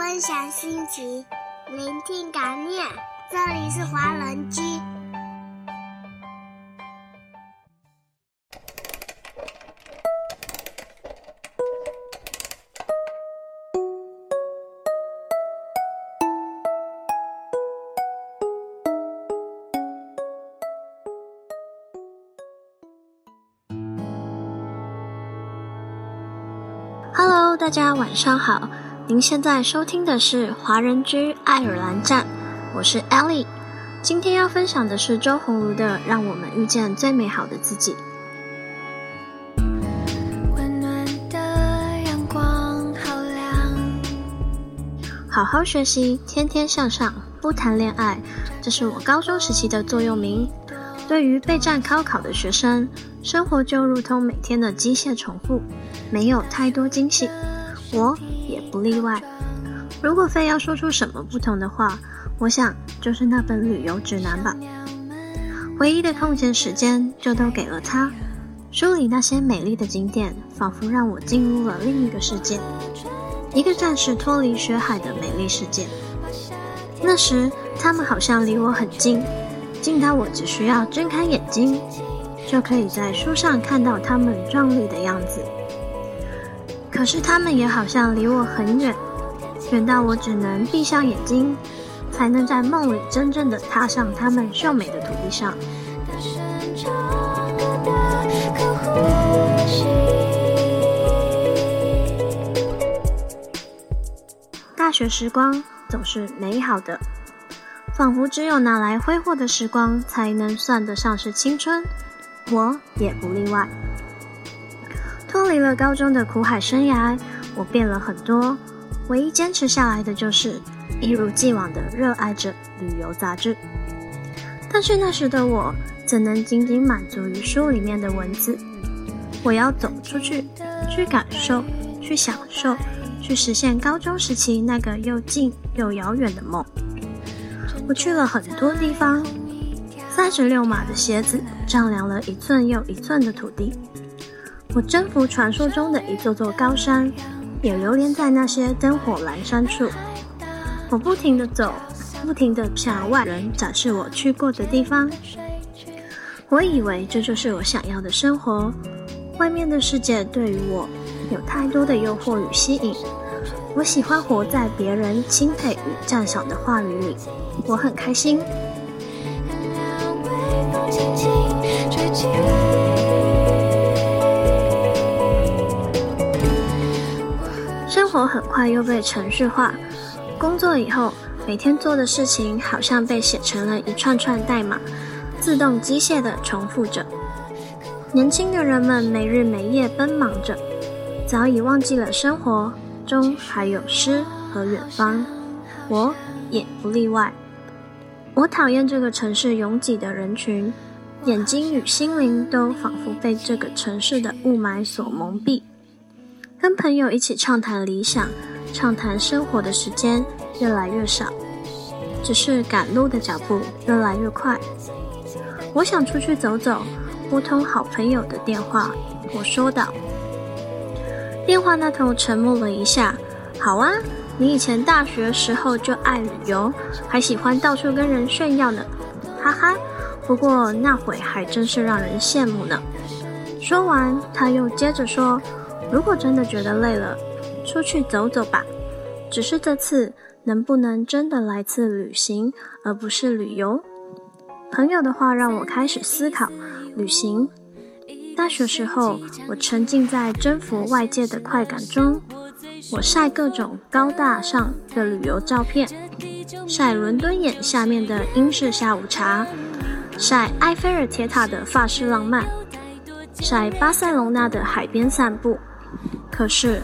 分享心情，聆听感念。这里是华人居。大家晚上好。您现在收听的是华人居爱尔兰站，我是 Ellie。今天要分享的是周鸿儒的《让我们遇见最美好的自己》。温暖的阳光好亮，好好学习，天天向上，不谈恋爱，这是我高中时期的座右铭。对于备战高考的学生，生活就如同每天的机械重复，没有太多惊喜。我也不例外。如果非要说出什么不同的话，我想就是那本旅游指南吧。唯一的空闲时间就都给了他。书里那些美丽的景点，仿佛让我进入了另一个世界，一个暂时脱离学海的美丽世界。那时，他们好像离我很近，近到我只需要睁开眼睛，就可以在书上看到他们壮丽的样子。可是他们也好像离我很远，远到我只能闭上眼睛，才能在梦里真正的踏上他们秀美的土地上。大。学时光总是美好的，仿佛只有拿来挥霍的时光才能算得上是青春，我也不例外。脱离了高中的苦海生涯，我变了很多。唯一坚持下来的就是一如既往的热爱着旅游杂志。但是那时的我，怎能仅仅满足于书里面的文字？我要走出去，去感受，去享受，去实现高中时期那个又近又遥远的梦。我去了很多地方，三十六码的鞋子丈量了一寸又一寸的土地。我征服传说中的一座座高山，也流连在那些灯火阑珊处。我不停地走，不停地向外人展示我去过的地方。我以为这就是我想要的生活。外面的世界对于我有太多的诱惑与吸引。我喜欢活在别人钦佩与赞赏的话语里，我很开心。微风轻轻吹起活很快又被程序化，工作以后，每天做的事情好像被写成了一串串代码，自动机械的重复着。年轻的人们没日没夜奔忙着，早已忘记了生活中还有诗和远方。我也不例外。我讨厌这个城市拥挤的人群，眼睛与心灵都仿佛被这个城市的雾霾所蒙蔽。跟朋友一起畅谈理想、畅谈生活的时间越来越少，只是赶路的脚步越来越快。我想出去走走，拨通好朋友的电话。我说道。电话那头沉默了一下。好啊，你以前大学时候就爱旅游，还喜欢到处跟人炫耀呢，哈哈。不过那会还真是让人羡慕呢。说完，他又接着说。如果真的觉得累了，出去走走吧。只是这次能不能真的来次旅行，而不是旅游？朋友的话让我开始思考旅行。大学时候，我沉浸在征服外界的快感中，我晒各种高大上的旅游照片，晒伦敦眼下面的英式下午茶，晒埃菲尔铁塔的法式浪漫，晒巴塞隆纳的海边散步。可是，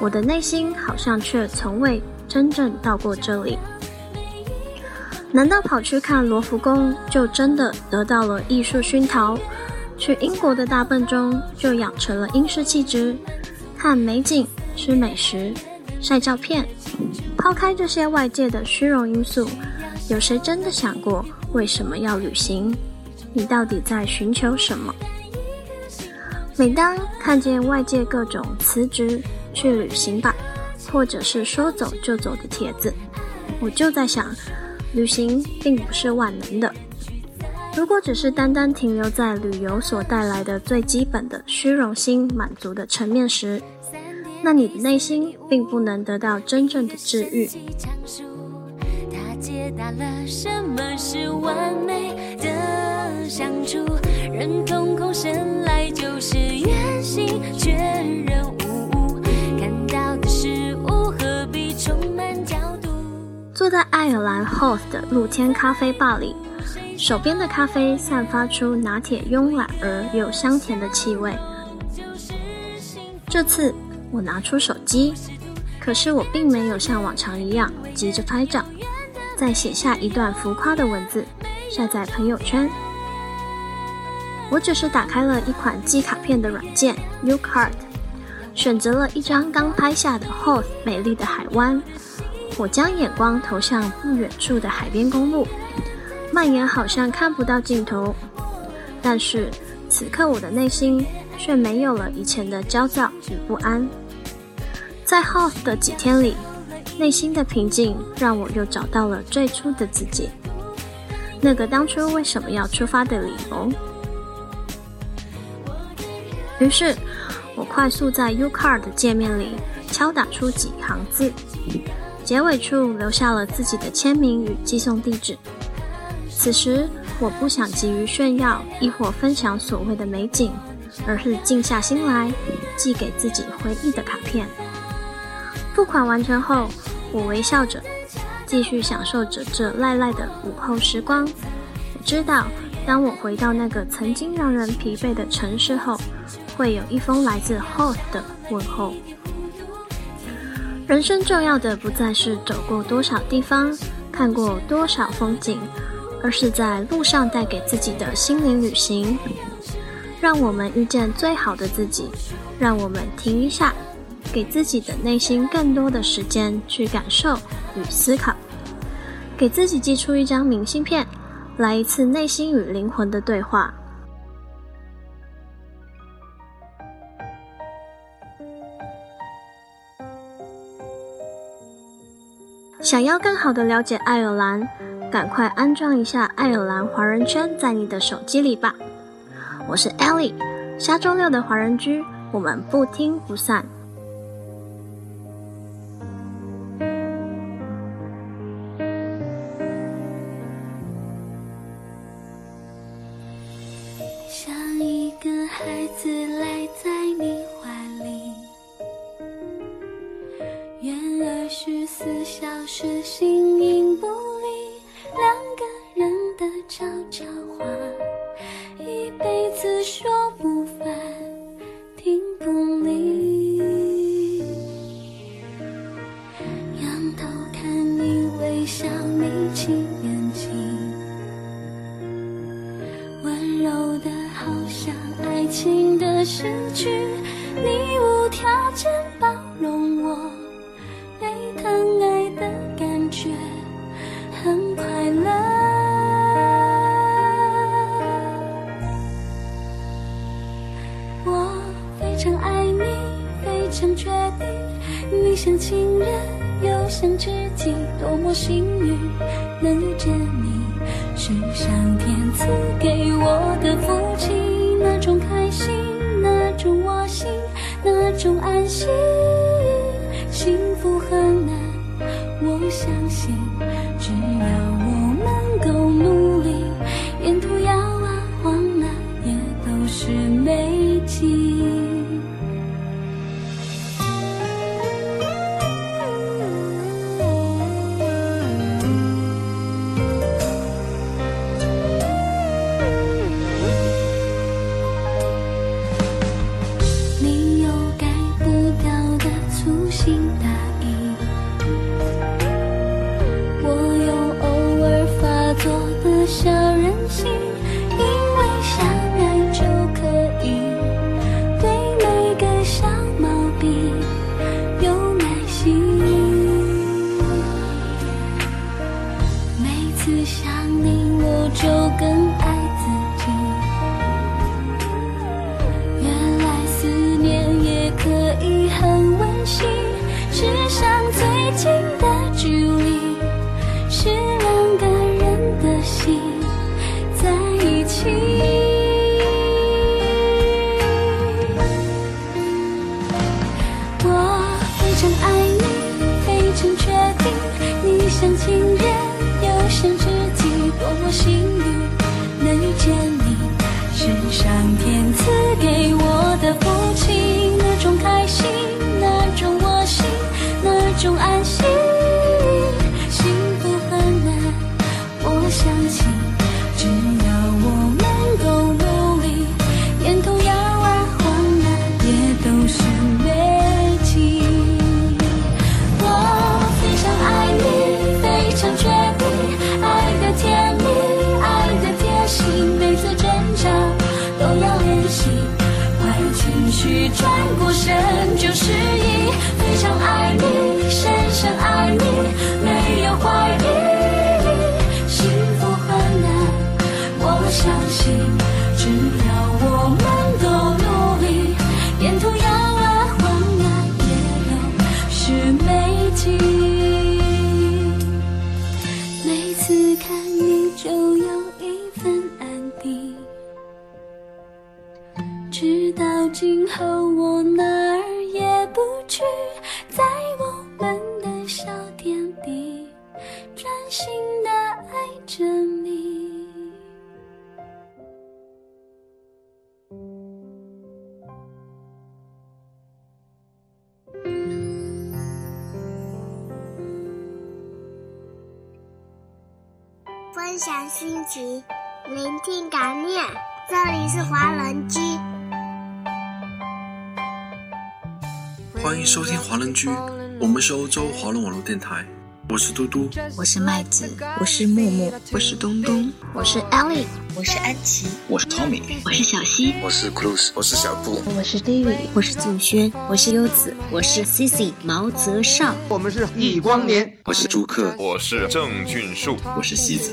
我的内心好像却从未真正到过这里。难道跑去看罗浮宫就真的得到了艺术熏陶？去英国的大笨钟就养成了英式气质？看美景、吃美食、晒照片，抛开这些外界的虚荣因素，有谁真的想过为什么要旅行？你到底在寻求什么？每当看见外界各种辞职去旅行吧，或者是说走就走的帖子，我就在想，旅行并不是万能的。如果只是单单停留在旅游所带来的最基本的虚荣心满足的层面时，那你的内心并不能得到真正的治愈。解答了什么是完美的相处，人空空生来就是圆形，确认无误，看到的事物何必充满角度？坐在爱尔兰 Host 的露天咖啡吧里，手边的咖啡散发出拿铁慵懒而又香甜的气味。这次我拿出手机，可是我并没有像往常一样急着拍照，再写下一段浮夸的文字晒在朋友圈。我只是打开了一款寄卡片的软件 Ucard，选择了一张刚拍下的 h o t 美丽的海湾。我将眼光投向不远处的海边公路，蔓延好像看不到尽头。但是此刻我的内心却没有了以前的焦躁与不安。在 h o t 的几天里，内心的平静让我又找到了最初的自己，那个当初为什么要出发的理由。于是，我快速在 Ucard 的界面里敲打出几行字。结尾处留下了自己的签名与寄送地址。此时，我不想急于炫耀，亦或分享所谓的美景，而是静下心来，寄给自己回忆的卡片。付款完成后，我微笑着，继续享受着这赖赖的午后时光。我知道，当我回到那个曾经让人疲惫的城市后，会有一封来自 “hot” 的问候。人生重要的不再是走过多少地方，看过多少风景，而是在路上带给自己的心灵旅行。让我们遇见最好的自己，让我们停一下，给自己的内心更多的时间去感受与思考，给自己寄出一张明信片，来一次内心与灵魂的对话。想要更好的了解爱尔兰，赶快安装一下爱尔兰华人圈在你的手机里吧。我是 Ellie，下周六的华人居，我们不听不散。幸运能遇见你。是上天赐给我的福气，那种开心，那种窝心，那种安心。就更中安息。幸福很难，我相信，只要我们够努力，沿途遥而患难也都是美景。我非常爱你，非常确定，爱的甜蜜，爱的贴心，每次争吵都要练习，坏情绪转过身看你就有一份安定，直到今后我哪儿也不去，分享心情，聆听感念。这里是华人居，欢迎收听华人居，我们是欧洲华人网络电台，我是嘟嘟，我是麦子，我是木木，我是东东，我是 Ellie，我是安琪，我是 Tommy，我是小溪，我是 Cruz，我是小布，我是 David，我是祖轩，我是优子，我是 Cici 毛泽少，我们是易光年，我是朱克，我是郑俊树，我是西子。